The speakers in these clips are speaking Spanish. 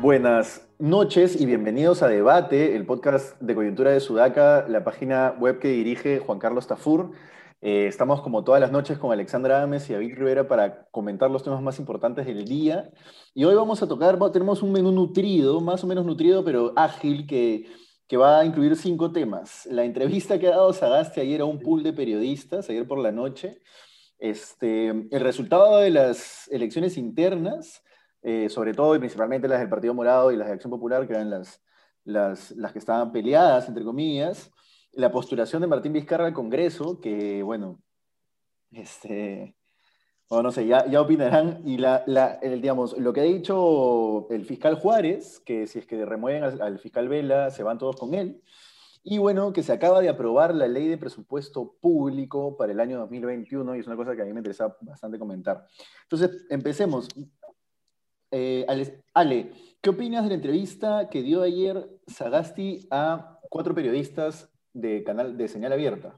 Buenas noches y bienvenidos a Debate, el podcast de coyuntura de Sudaca, la página web que dirige Juan Carlos Tafur. Eh, estamos como todas las noches con Alexandra Ames y David Rivera para comentar los temas más importantes del día. Y hoy vamos a tocar, tenemos un menú nutrido, más o menos nutrido, pero ágil, que, que va a incluir cinco temas. La entrevista que ha dado Sagasti ayer a un pool de periodistas, ayer por la noche. Este, el resultado de las elecciones internas, eh, sobre todo y principalmente las del Partido Morado y las de Acción Popular, que eran las, las, las que estaban peleadas, entre comillas la postulación de Martín Vizcarra al Congreso, que bueno, este, no sé, ya, opinarán, y la, el, digamos, lo que ha dicho el fiscal Juárez, que si es que remueven al, fiscal Vela, se van todos con él, y bueno, que se acaba de aprobar la ley de presupuesto público para el año 2021, y es una cosa que a mí me interesa bastante comentar. Entonces, empecemos. Eh, Ale, ¿qué opinas de la entrevista que dio ayer Sagasti a cuatro periodistas de canal de señal abierta.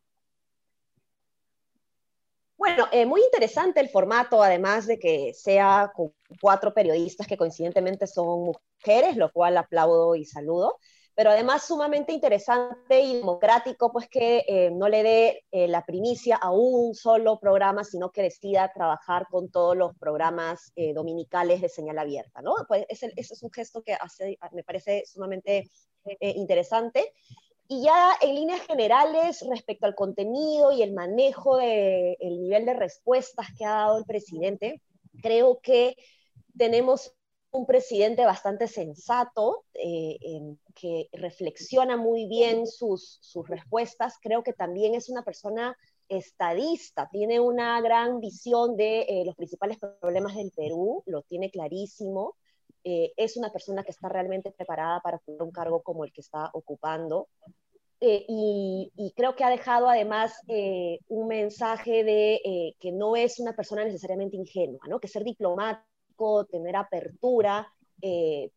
Bueno, eh, muy interesante el formato, además de que sea con cuatro periodistas que coincidentemente son mujeres, lo cual aplaudo y saludo, pero además sumamente interesante y democrático, pues que eh, no le dé eh, la primicia a un solo programa, sino que decida trabajar con todos los programas dominicales de señal abierta, ¿no? Pues ese, ese, es un gesto que hace, me parece sumamente interesante. Y ya en líneas generales, respecto al contenido y el manejo del nivel de respuestas que ha dado el presidente, creo que tenemos un presidente bastante sensato, eh, que reflexiona muy bien sus, sus respuestas. Creo que también es una persona estadista, tiene una gran visión de eh, los principales problemas del Perú, lo tiene clarísimo. Eh, es una persona que está realmente preparada para un cargo como el que está ocupando. Eh, y, creo que ha dejado además eh, un mensaje de que no es una persona necesariamente ingenua, ¿no? que ser diplomático, tener apertura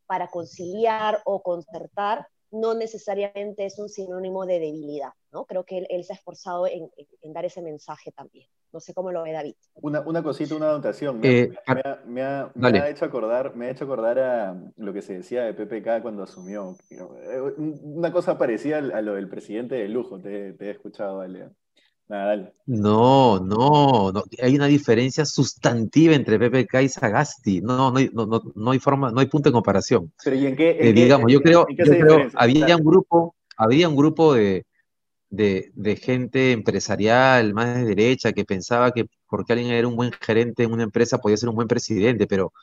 para conciliar o concertar, no necesariamente es un sinónimo de debilidad. ¿no? Creo que él, se ha esforzado en, dar ese mensaje también. No sé cómo lo ve David. Una, una cosita, una anotación. Me, eh, me, ha, hecho acordar, me ha hecho acordar a lo que se decía de PPK cuando asumió. Una cosa parecida a lo del presidente de lujo, te, he escuchado, Nada, dale. No, no, no, hay una diferencia sustantiva entre PPK y Sagasti. No, no, no, no, hay forma, no hay punto de comparación. Pero ¿y en qué? Eh, digamos, yo creo, yo creo había un grupo, había un grupo de, de, gente empresarial, más de derecha, que pensaba que porque alguien era un buen gerente en una empresa podía ser un buen presidente, pero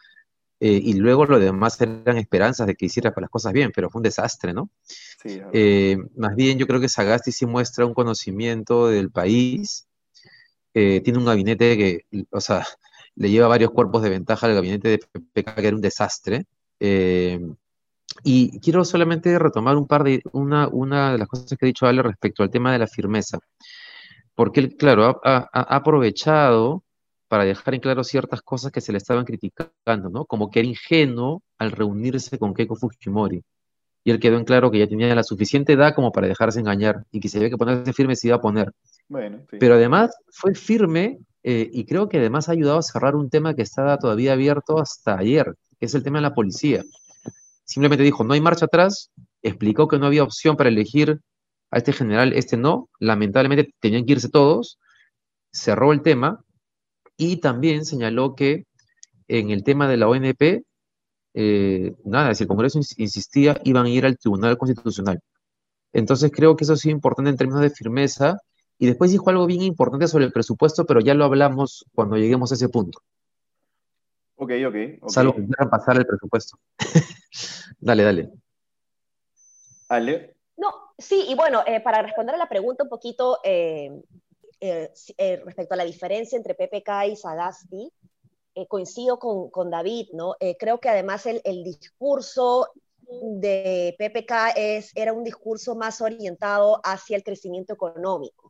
eh, y luego lo demás eran esperanzas de que hiciera las cosas bien, pero fue un desastre, ¿no? Eh, más bien yo creo que Sagasti sí muestra un conocimiento del país, eh, tiene un gabinete que, o sea, le lleva varios cuerpos de ventaja al gabinete de PPK, que era un desastre. Y quiero solamente retomar un par de, una, una de las cosas que ha dicho Ale respecto al tema de la firmeza. Porque él, claro, ha, aprovechado para dejar en claro ciertas cosas que se le estaban criticando, ¿no? Como que era ingenuo al reunirse con Keiko Fujimori. Y él quedó en claro que ya tenía la suficiente edad como para dejarse engañar y que se había que ponerse firme se iba a poner. Bueno, Pero además fue firme eh, y creo que además ha ayudado a cerrar un tema que estaba todavía abierto hasta ayer, que es el tema de la policía simplemente dijo, no hay marcha atrás, explicó que no había opción para elegir a este general, este no, lamentablemente tenían que irse todos, cerró el tema y también señaló que en el tema de la ONP, eh, nada, si el Congreso insistía, iban a ir al Tribunal Constitucional. Entonces creo que eso es importante en términos de firmeza. Y después dijo algo bien importante sobre el presupuesto, pero ya lo hablamos cuando lleguemos a ese punto. Ok, ok. okay. Salvo que quieran pasar el presupuesto. dale, dale. Ale. No, sí, y bueno, eh, para responder a la pregunta un poquito eh, eh, respecto a la diferencia entre PPK y Sagasti, coincido con, con, David, ¿no? creo que además el, el, discurso de PPK es, era un discurso más orientado hacia el crecimiento económico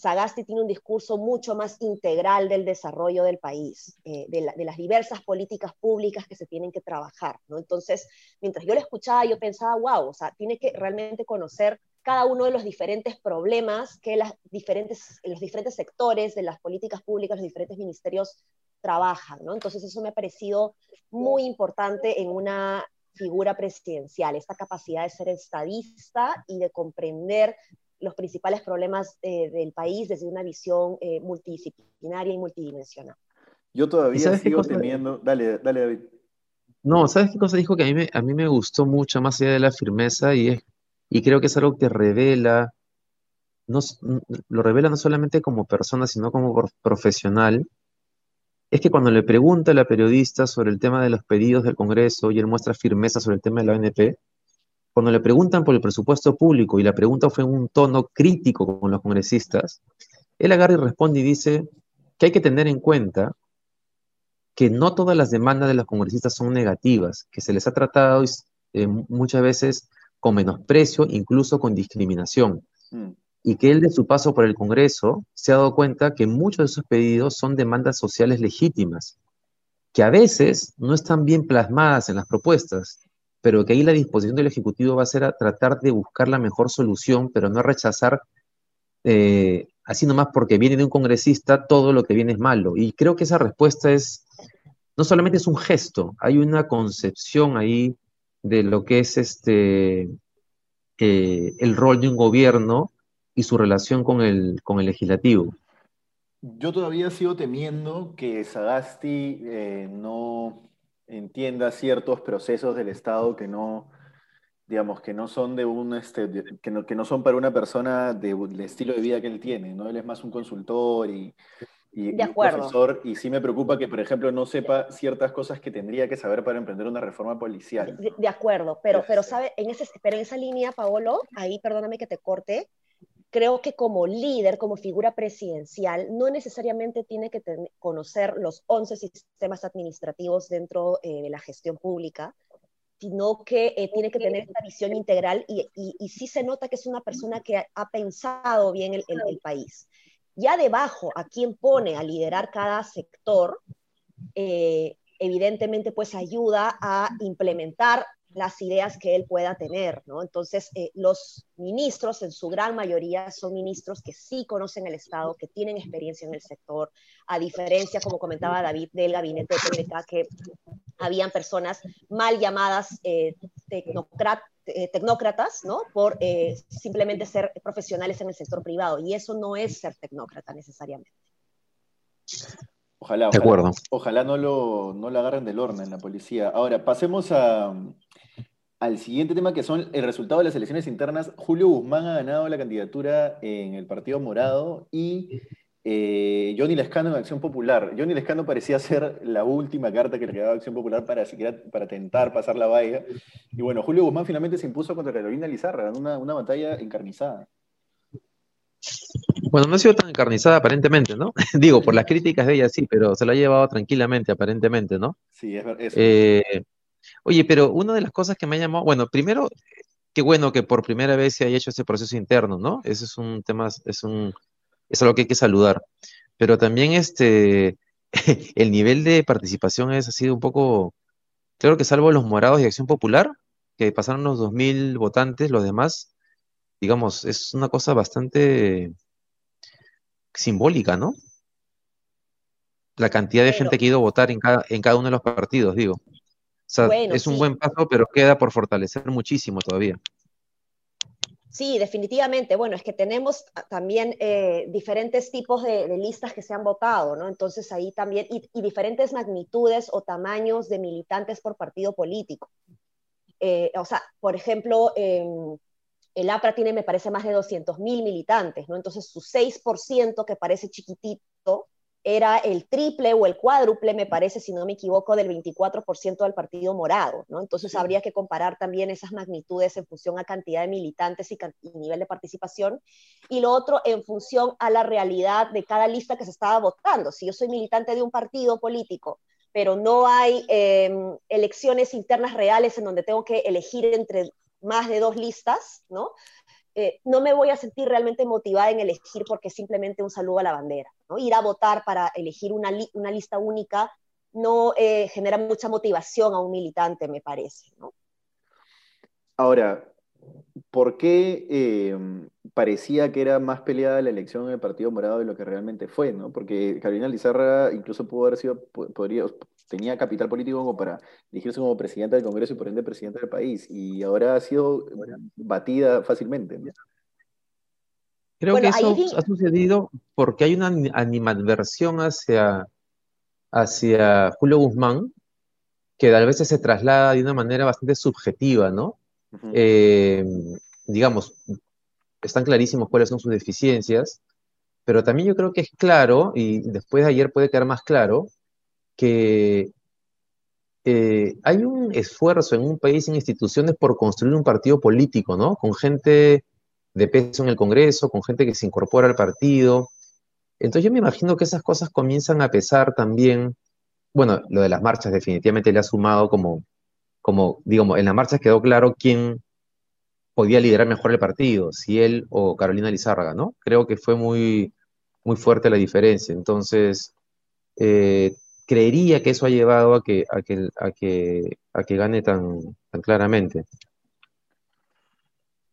Sagasti tiene un discurso mucho más integral del desarrollo del país, eh, de, las diversas políticas públicas que se tienen que trabajar, ¿no? Entonces, mientras yo lo escuchaba, yo pensaba, wow, o sea, tiene que realmente conocer cada uno de los diferentes problemas que las diferentes, los diferentes sectores de las políticas públicas, los diferentes ministerios trabajan, ¿no? Entonces, eso me ha parecido muy importante en una figura presidencial, esta capacidad de ser estadista y de comprender los principales problemas eh, del país desde una visión eh, multidisciplinaria y multidimensional. Yo todavía sigo temiendo. Dale, dale, David. No, ¿sabes qué cosa dijo que a mí me, a mí me gustó mucho, más allá de la firmeza, y, es, y creo que es algo que revela, no, lo revela no solamente como persona, sino como profesional, es que cuando le pregunta a la periodista sobre el tema de los pedidos del Congreso y él muestra firmeza sobre el tema de la ONP, cuando le preguntan por el presupuesto público y la pregunta fue en un tono crítico con los congresistas, él agarra y responde y dice que hay que tener en cuenta que no todas las demandas de los congresistas son negativas, que se les ha tratado eh, muchas veces con menosprecio, incluso con discriminación. Mm. Y que él de su paso por el Congreso se ha dado cuenta que muchos de esos pedidos son demandas sociales legítimas, que a veces no están bien plasmadas en las propuestas, pero que ahí la disposición del Ejecutivo va a ser a tratar de buscar la mejor solución, pero no rechazar, eh, así nomás porque viene de un congresista, todo lo que viene es malo. Y creo que esa respuesta es, no solamente es un gesto, hay una concepción ahí de lo que es este, eh, el rol de un gobierno y su relación con el, con el legislativo. Yo todavía sigo temiendo que Sagasti eh, no, entienda ciertos procesos del Estado que no, digamos, que no son de un, este, que, no, que no son para una persona del estilo de vida que él tiene, ¿no? Él es más un consultor y, y, un profesor, y sí me preocupa que, por ejemplo, no sepa ciertas cosas que tendría que saber para emprender una reforma policial. De, acuerdo, pero, pero, ¿sabe? En ese, pero en esa línea, Paolo, ahí perdóname que te corte, creo que como líder, como figura presidencial, no necesariamente tiene que conocer los 11 sistemas administrativos dentro eh, de la gestión pública, sino que eh, tiene que tener esta visión integral y, y, sí se nota que es una persona que ha, pensado bien el, el, país. Ya debajo, a quien pone a liderar cada sector, eh, evidentemente pues ayuda a implementar las ideas que él pueda tener, ¿no? Entonces, eh, los ministros, en su gran mayoría, son ministros que sí conocen el Estado, que tienen experiencia en el sector, a diferencia, como comentaba David, del gabinete de PPK, que habían personas mal llamadas eh, eh, tecnócratas, ¿no? Por simplemente ser profesionales en el sector privado, y eso no es ser tecnócrata necesariamente. Ojalá, ojalá, ojalá no, lo, no lo agarren del horno en la policía. Ahora, pasemos a, al siguiente tema que son el resultado de las elecciones internas. Julio Guzmán ha ganado la candidatura en el Partido Morado y eh, Johnny Lescano en Acción Popular. Johnny Lescano parecía ser la última carta que le quedaba a Acción Popular para, siquiera, para tentar pasar la valla. Y bueno, Julio Guzmán finalmente se impuso contra Carolina Lizarra, una, una batalla encarnizada. Bueno, no ha sido tan encarnizada aparentemente, ¿no? Digo, por las críticas de ella sí, pero se la ha llevado tranquilamente aparentemente, ¿no? Sí, es verdad. Eh, Oye, pero una de las cosas que me ha llamado, bueno, primero, qué bueno que por primera vez se haya hecho ese proceso interno, ¿no? Ese es un tema, es un, es algo que hay que saludar. Pero también este, el nivel de participación es, ha sido un poco, creo que salvo los morados y Acción Popular, que pasaron los 2.000 votantes, los demás, digamos, es una cosa bastante simbólica, ¿no? La cantidad de gente que ha ido a votar en cada, en cada uno de los partidos, digo sea, es un buen paso, pero queda por fortalecer muchísimo todavía. Sí, definitivamente. Bueno, es que tenemos también eh, diferentes tipos de, listas que se han votado, ¿no? Entonces ahí también, y, diferentes magnitudes o tamaños de militantes por partido político. Eh, o sea, por ejemplo, el APRA tiene, me parece, más de 200 mil militantes, ¿no? Entonces su 6%, que parece chiquitito, era el triple o el cuádruple, me parece, si no me equivoco, del 24% del Partido Morado, ¿no? Entonces habría que comparar también esas magnitudes en función a cantidad de militantes y, nivel de participación, y lo otro en función a la realidad de cada lista que se estaba votando. Si yo soy militante de un partido político, pero no hay em, elecciones internas reales en donde tengo que elegir entre más de dos listas, ¿no? Eh, no me voy a sentir realmente motivada en elegir porque simplemente un saludo a la bandera. Ir a votar para elegir una, una lista única no eh, genera mucha motivación a un militante, me parece. Ahora, ¿por qué eh, parecía que era más peleada la elección en el Partido Morado de lo que realmente fue? ¿no? Porque Carolina Lizarra incluso pudo haber sido, podría, tenía capital político como para elegirse como presidenta del Congreso y por ende presidenta del país, y ahora ha sido batida fácilmente. Creo que eso ha sucedido porque hay una animadversión hacia, hacia Julio Guzmán, que a veces se traslada de una manera bastante subjetiva, ¿no? Eh, digamos, están clarísimos cuáles son sus deficiencias, pero también yo creo que es claro, y después de ayer puede quedar más claro, que eh, hay un esfuerzo en un país, en instituciones, por construir un partido político, ¿no? Con gente de peso en el Congreso, con gente que se incorpora al partido. Entonces yo me imagino que esas cosas comienzan a pesar también, bueno, lo de las marchas definitivamente le ha sumado como, como, digamos, en las marchas quedó claro quién podía liderar mejor el partido, si él o Carolina Lizárraga, ¿no? Creo que fue muy, muy fuerte la diferencia. Entonces, eh, creería que eso ha llevado a que, a que, a que, a que gane tan, tan claramente.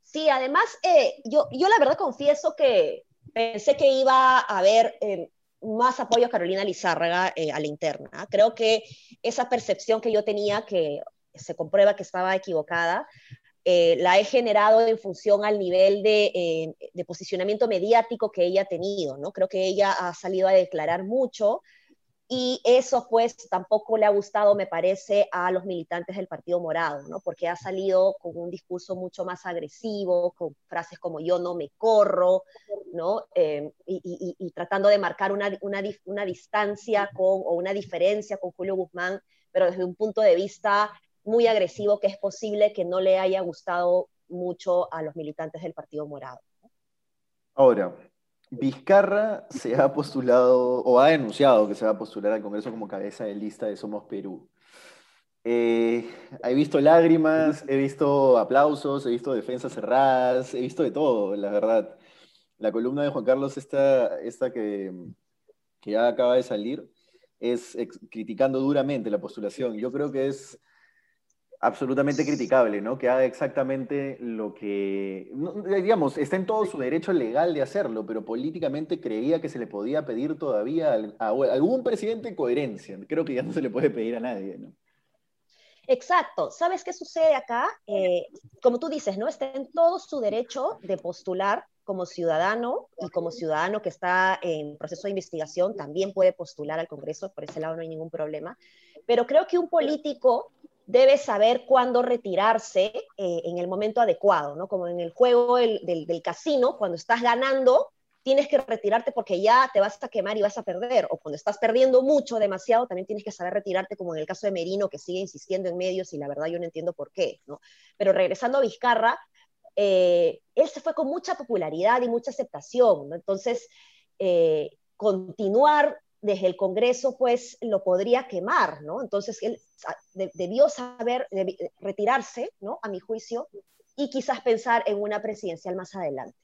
Sí, además, eh, yo, yo la verdad confieso que pensé que iba a haber eh, más apoyo a Carolina Lizárraga a la interna. Creo que esa percepción que yo tenía, que se comprueba que estaba equivocada, eh, la he generado en función al nivel eh, de, posicionamiento mediático que ella ha tenido, ¿no? Creo que ella ha salido a declarar mucho y eso pues tampoco le ha gustado, me parece, a los militantes del Partido Morado, ¿no? Porque ha salido con un discurso mucho más agresivo, con frases como yo no me corro, ¿no? Eh, y, tratando de marcar una, una, una distancia con, o una diferencia con Julio Guzmán, pero desde un punto de vista muy agresivo que es posible que no le haya gustado mucho a los militantes del Partido Morado. Ahora, Vizcarra se ha postulado o ha denunciado que se va a postular al Congreso como cabeza de lista de Somos Perú. Eh, he visto lágrimas, he visto aplausos, he visto defensas cerradas, he visto de todo, la verdad. La columna de Juan Carlos, esta, esta que, que ya acaba de salir, es criticando duramente la postulación. Yo creo que es absolutamente criticable, ¿no? Que haga exactamente lo que, digamos, está en todo su derecho legal de hacerlo, pero políticamente creía que se le podía pedir todavía a, algún presidente coherencia. Creo que ya no se le puede pedir a nadie, ¿no? Exacto. ¿Sabes qué sucede acá? Eh, como tú dices, ¿no? Está en todo su derecho de postular como ciudadano y como ciudadano que está en proceso de investigación también puede postular al Congreso, por ese lado no hay ningún problema. Pero creo que un político debe saber cuándo retirarse eh, en el momento adecuado, ¿no? Como en el juego del, casino, cuando estás ganando, tienes que retirarte porque ya te vas a quemar y vas a perder, o cuando estás perdiendo mucho, demasiado, también tienes que saber retirarte, como en el caso de Merino, que sigue insistiendo en medios y la verdad yo no entiendo por qué, ¿no? Pero regresando a Vizcarra, eh, él se fue con mucha popularidad y mucha aceptación, ¿no? Entonces, eh, continuar desde el Congreso pues lo podría quemar, ¿no? Entonces él debió saber retirarse, ¿no? A mi juicio, y quizás pensar en una presidencial más adelante.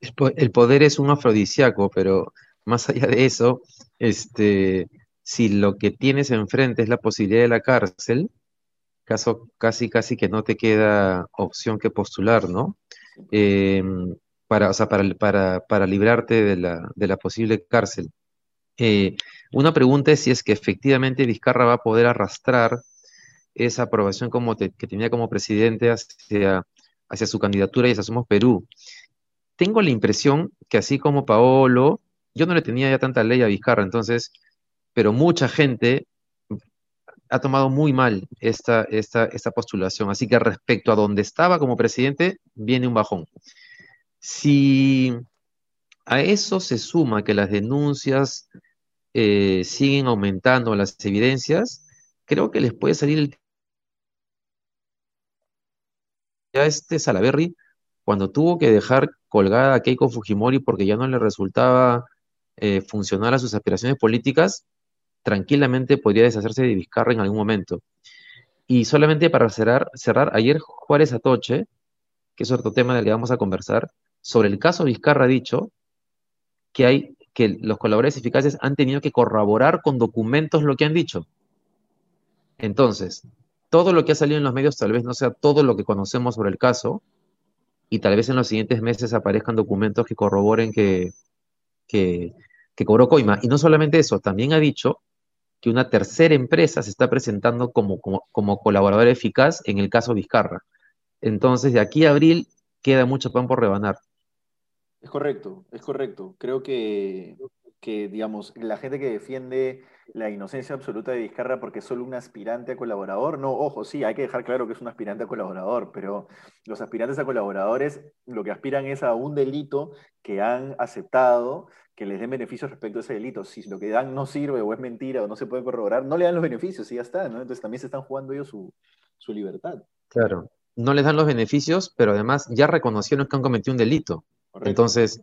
El poder es un afrodisíaco, pero más allá de eso, este, si lo que tienes enfrente es la posibilidad de la cárcel, caso casi casi que no te queda opción que postular, ¿no? Em, para, o sea, para, para, para librarte de la, de la posible cárcel. Eh, una pregunta es si es que efectivamente Vizcarra va a poder arrastrar esa aprobación como que tenía como presidente hacia, hacia su candidatura y hacia Somos Perú. Tengo la impresión que así como Paolo, yo no le tenía ya tanta ley a Vizcarra, entonces, pero mucha gente ha tomado muy mal esta, esta, esta postulación. Así que respecto a donde estaba como presidente, viene un bajón. Si a eso se suma que las denuncias eh, siguen aumentando las evidencias, creo que les puede salir el... Ya este Salaberry, cuando tuvo que dejar colgada a Keiko Fujimori porque ya no le resultaba eh, funcionar a sus aspiraciones políticas, tranquilamente podría deshacerse de Vizcarra en algún momento. Y solamente para cerrar, cerrar ayer Juárez Atoche que es otro tema del que vamos a conversar, sobre el caso Vizcarra ha dicho que hay que los colaboradores eficaces han tenido que corroborar con documentos lo que han dicho. Entonces, todo lo que ha salido en los medios tal vez no sea todo lo que conocemos sobre el caso, y tal vez en los siguientes meses aparezcan documentos que corroboren que, que, cobró coima. Y no solamente eso, también ha dicho que una tercera empresa se está presentando como, como, como colaborador eficaz en el caso Vizcarra. Entonces, de aquí a abril queda mucho pan por rebanar. Es correcto, es correcto. Creo que, que, digamos, la gente que defiende la inocencia absoluta de Vizcarra porque es solo un aspirante a colaborador, no, ojo, sí, hay que dejar claro que es un aspirante a colaborador, pero los aspirantes a colaboradores lo que aspiran es a un delito que han aceptado que les den beneficios respecto a ese delito. Si lo que dan no sirve o es mentira o no se puede corroborar, no le dan los beneficios y ya está, ¿no? Entonces también se están jugando ellos su, su libertad. Claro, no les dan los beneficios, pero además ya reconocieron que han cometido un delito. Entonces,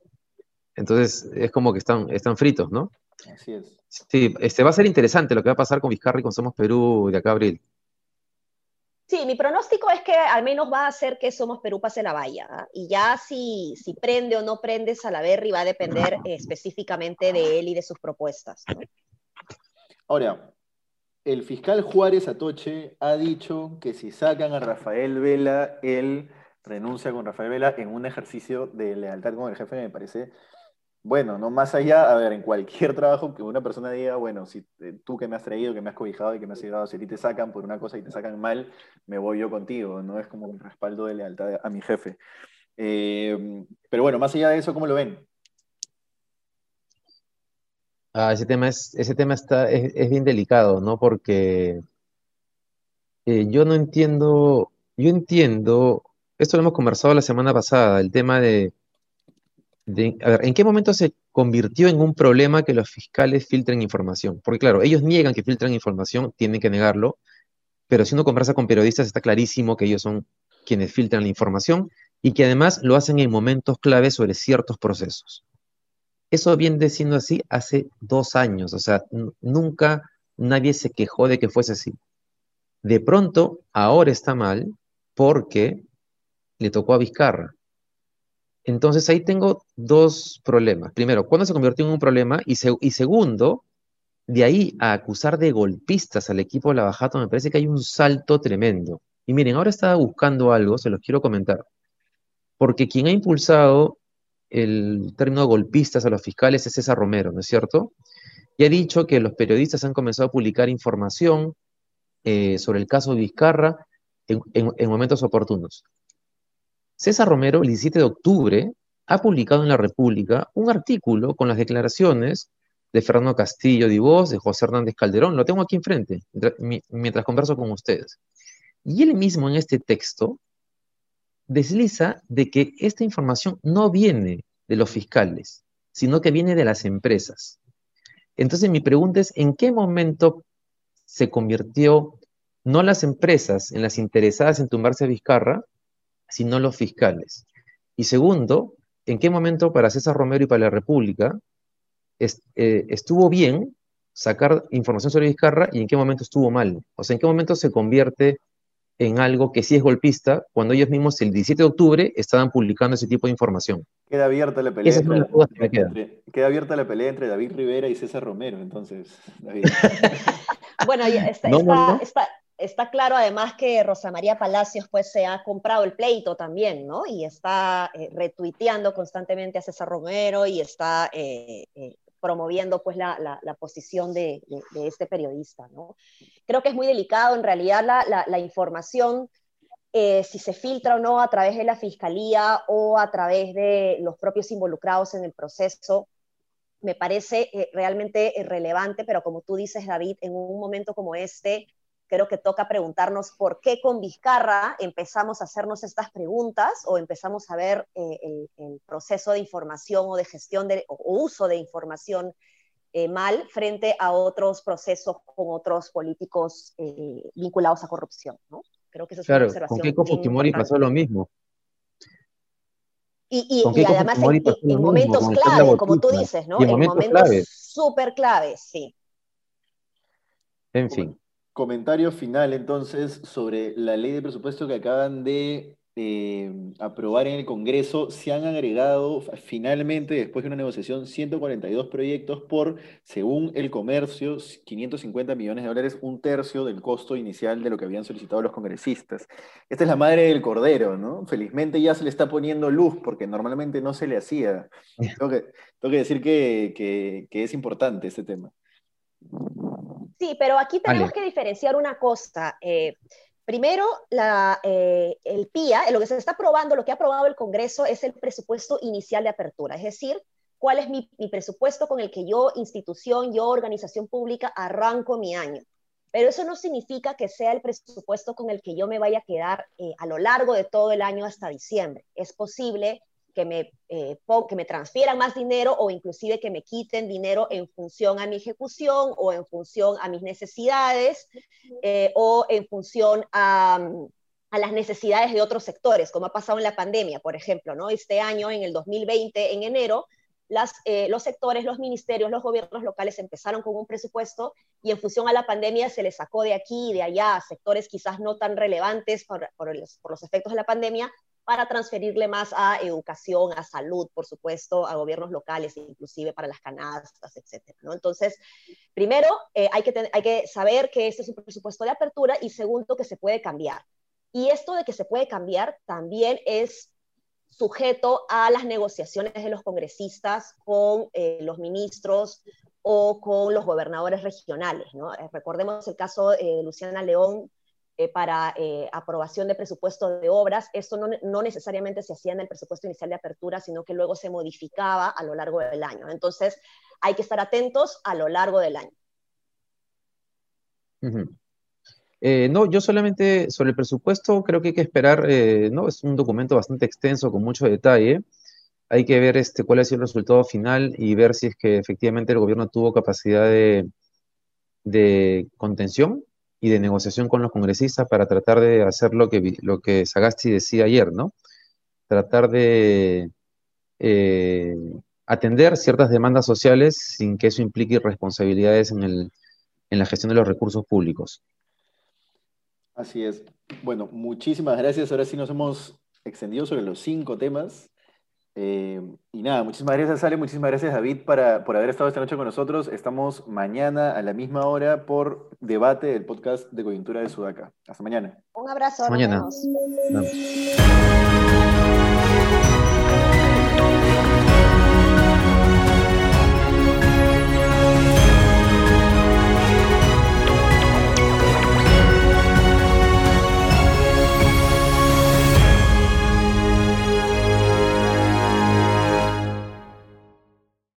entonces es como que están, están fritos, ¿no? Así es. Sí, este, va a ser interesante lo que va a pasar con Vizcarra y con Somos Perú de acá a abril. Sí, mi pronóstico es que al menos va a hacer que Somos Perú pase la valla. ¿ah? Y ya si, si prende o no prende Salaverry va a depender específicamente de él y de sus propuestas. Ahora, el fiscal Juárez Atoche ha dicho que si sacan a Rafael Vela, él renuncia con Rafael Vela en un ejercicio de lealtad con el jefe, me parece bueno, no más allá, a ver, en cualquier trabajo que una persona diga, bueno, si eh, tú que me has traído, que me has cobijado y que me has llegado, si a ti te sacan por una cosa y te sacan mal, me voy yo contigo, no es como un respaldo de lealtad a mi jefe. Eh, pero bueno, más allá de eso, ¿cómo lo ven? Ah, ese tema es, ese tema está, es, bien delicado, ¿no? Porque eh, yo no entiendo, yo entiendo, esto lo hemos conversado la semana pasada, el tema de a ver, ¿en qué momento se convirtió en un problema que los fiscales filtren información? Porque claro, ellos niegan que filtran información, tienen que negarlo, pero si uno conversa con periodistas está clarísimo que ellos son quienes filtran la información y que además lo hacen en momentos claves sobre ciertos procesos. Eso viene siendo así hace dos años, o sea, nunca nadie se quejó de que fuese así. De pronto, ahora está mal porque le tocó a Vizcarra. Entonces ahí tengo dos problemas. Primero, ¿cuándo se convirtió en un problema? Y, segundo, de ahí a acusar de golpistas al equipo de la Bajato, me parece que hay un salto tremendo. Y miren, ahora estaba buscando algo, se los quiero comentar. Porque quien ha impulsado el término golpistas a los fiscales es César Romero, ¿no es cierto? Y ha dicho que los periodistas han comenzado a publicar información eh, sobre el caso de Vizcarra en momentos oportunos. César Romero, el 17 de octubre, ha publicado en La República un artículo con las declaraciones de Fernando Castillo Divos, de José Hernández Calderón, lo tengo aquí enfrente, mientras converso con ustedes. Y él mismo en este texto desliza de que esta información no viene de los fiscales, sino que viene de las empresas. Entonces mi pregunta es, ¿en qué momento se convirtió no las empresas en las interesadas en tumbarse a Vizcarra, sino los fiscales. Y segundo, ¿en qué momento para César Romero y para la República eh, estuvo bien sacar información sobre Vizcarra y en qué momento estuvo mal? O sea, ¿en qué momento se convierte en algo que sí es golpista cuando ellos mismos el 17 de octubre estaban publicando ese tipo de información? Queda abierta la pelea. entre, queda. abierta la pelea entre David Rivera y César Romero, entonces, David. bueno, está, está, está claro además que Rosa María Palacios pues se ha comprado el pleito también, ¿no? Y está eh, retuiteando constantemente a César Romero y está eh, eh, promoviendo pues la, posición de, este periodista, ¿no? Creo que es muy delicado en realidad la, información, si se filtra o no a través de la fiscalía o a través de los propios involucrados en el proceso, me parece realmente relevante, pero como tú dices, David, en un momento como este, creo que toca preguntarnos por qué con Vizcarra empezamos a hacernos estas preguntas o empezamos a ver eh, el, proceso de información o de gestión de, o uso de información eh, mal frente a otros procesos con otros políticos eh, vinculados a corrupción. ¿no? Creo que eso es una observación. Con Keiko Fujimori pasó lo mismo. Y, además en, momentos clave, como tú dices, ¿no? En momentos súper claves, sí. En fin comentario final entonces sobre la ley de presupuesto que acaban de eh, aprobar en el Congreso, se han agregado finalmente, después de una negociación, 142 proyectos por, según el comercio, 550 millones de dólares, un tercio del costo inicial de lo que habían solicitado los congresistas. Esta es la madre del cordero, ¿no? Felizmente ya se le está poniendo luz, porque normalmente no se le hacía. Tengo que, tengo que decir que, que, es importante este tema. Sí, pero aquí tenemos que diferenciar una cosa. Eh, Primero, eh, el PIA, lo que se está aprobando, lo que ha aprobado el Congreso es el presupuesto inicial de apertura, es decir, cuál es mi, presupuesto con el que yo, institución, yo, organización pública, arranco mi año. Pero eso no significa que sea el presupuesto con el que yo me vaya a quedar eh, a lo largo de todo el año hasta diciembre. Es posible que me, eh, que me transfieran más dinero o inclusive que me quiten dinero en función a mi ejecución o en función a mis necesidades eh, o en función a, a, las necesidades de otros sectores, como ha pasado en la pandemia, por ejemplo, ¿no? Este año, en el 2020, en enero, las, eh, los sectores, los ministerios, los gobiernos locales empezaron con un presupuesto y en función a la pandemia se les sacó de aquí y de allá a sectores quizás no tan relevantes por, por, por los efectos de la pandemia para transferirle más a educación, a salud, por supuesto, a gobiernos locales, inclusive para las canastas, etcétera. ¿no? Entonces, primero, eh, hay, que saber que este es un presupuesto de apertura y segundo, que se puede cambiar. Y esto de que se puede cambiar también es sujeto a las negociaciones de los congresistas con eh, los ministros o con los gobernadores regionales. ¿no? Eh, recordemos el caso de Luciana León eh, para eh, aprobación de presupuesto de obras. Esto no, no, necesariamente se hacía en el presupuesto inicial de apertura, sino que luego se modificaba a lo largo del año. Entonces, hay que estar atentos a lo largo del año. Eh, no, yo solamente sobre el presupuesto creo que hay que esperar, no, es un documento bastante extenso con mucho detalle. Hay que ver este, cuál ha sido el resultado final y ver si es que efectivamente el gobierno tuvo capacidad de, de contención y de negociación con los congresistas para tratar de hacer lo que, lo que Sagasti decía ayer, ¿no? Tratar de eh, atender ciertas demandas sociales sin que eso implique responsabilidades en, el, en la gestión de los recursos públicos. Así es. Bueno, muchísimas gracias. Ahora sí nos hemos extendido sobre los cinco temas. Eh, y nada, muchísimas gracias, Ale, muchísimas gracias, David, para, por haber estado esta noche con nosotros. Estamos mañana a la misma hora por debate del podcast de coyuntura de Sudaca. Hasta mañana. Un abrazo. mañana.